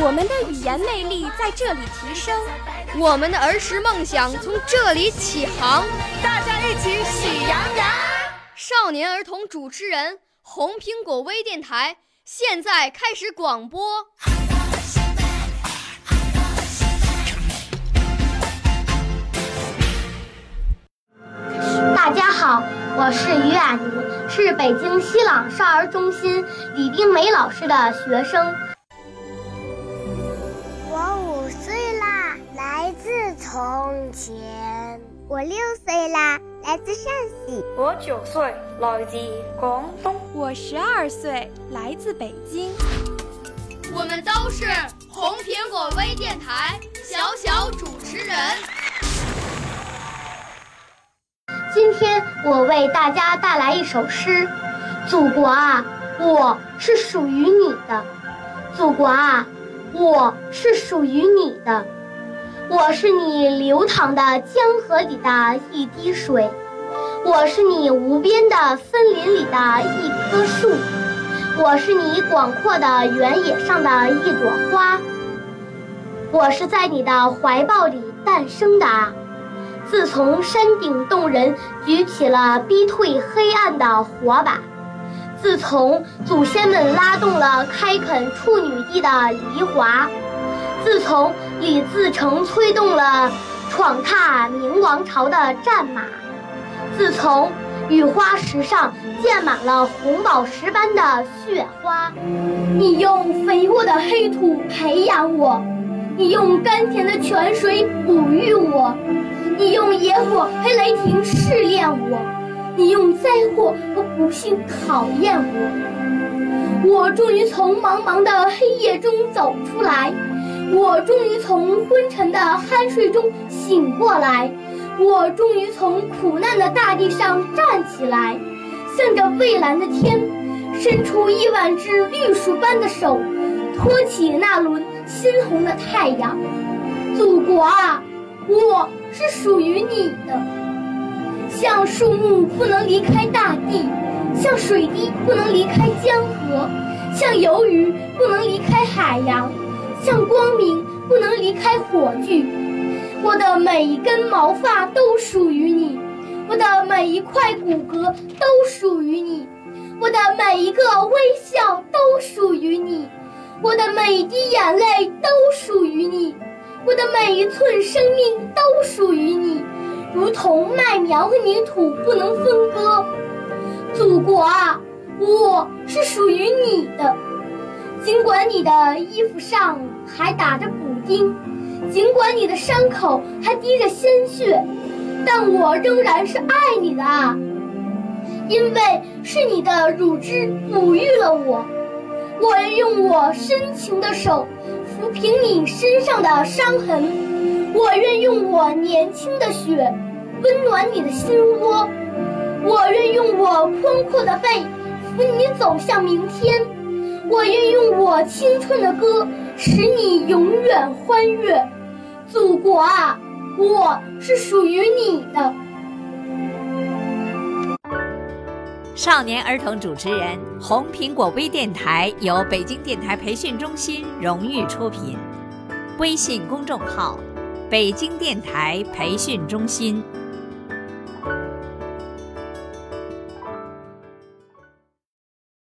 我们的语言魅力在这里提升，我们的儿时梦想从这里起航。大家一起喜羊羊。少年儿童主持人，红苹果微电台。现在开始广播。大家好，我是于雅妮，是北京西朗少儿中心李冰梅老师的学生。自从前。我六岁啦，来自陕西。我九岁，来自广东。我十二岁，来自北京。我们都是红苹果微电台小小主持人。今天我为大家带来一首诗：祖国啊，我是属于你的；祖国啊，我是属于你的。我是你流淌的江河里的一滴水，我是你无边的森林里的一棵树，我是你广阔的原野上的一朵花。我是在你的怀抱里诞生的。自从山顶洞人举起了逼退黑暗的火把，自从祖先们拉动了开垦处女地的犁铧。自从李自成催动了闯踏明王朝的战马，自从雨花石上溅满了红宝石般的雪花，你用肥沃的黑土培养我，你用甘甜的泉水哺育我，你用野火和雷霆试炼我，你用灾祸和不幸考验我，我终于从茫茫的黑夜中走出来。我终于从昏沉的酣睡中醒过来，我终于从苦难的大地上站起来，向着蔚蓝的天，伸出亿万只绿树般的手，托起那轮鲜红的太阳。祖国啊，我是属于你的。像树木不能离开大地，像水滴不能离开江河，像游鱼不能离开海洋。像光明不能离开火炬，我的每一根毛发都属于你，我的每一块骨骼都属于你，我的每一个微笑都属于你，我的每一滴眼泪都属于你，我的每一寸生命都属于你，如同麦苗和泥土不能分割。祖国啊，我是属于你的。尽管你的衣服上还打着补丁，尽管你的伤口还滴着鲜血，但我仍然是爱你的啊！因为是你的乳汁哺育了我，我愿用我深情的手抚平你身上的伤痕，我愿用我年轻的血温暖你的心窝，我愿用我宽阔的背扶你走向明天。我愿用我青春的歌，使你永远欢悦。祖国啊，我是属于你的。少年儿童主持人，红苹果微电台由北京电台培训中心荣誉出品，微信公众号：北京电台培训中心。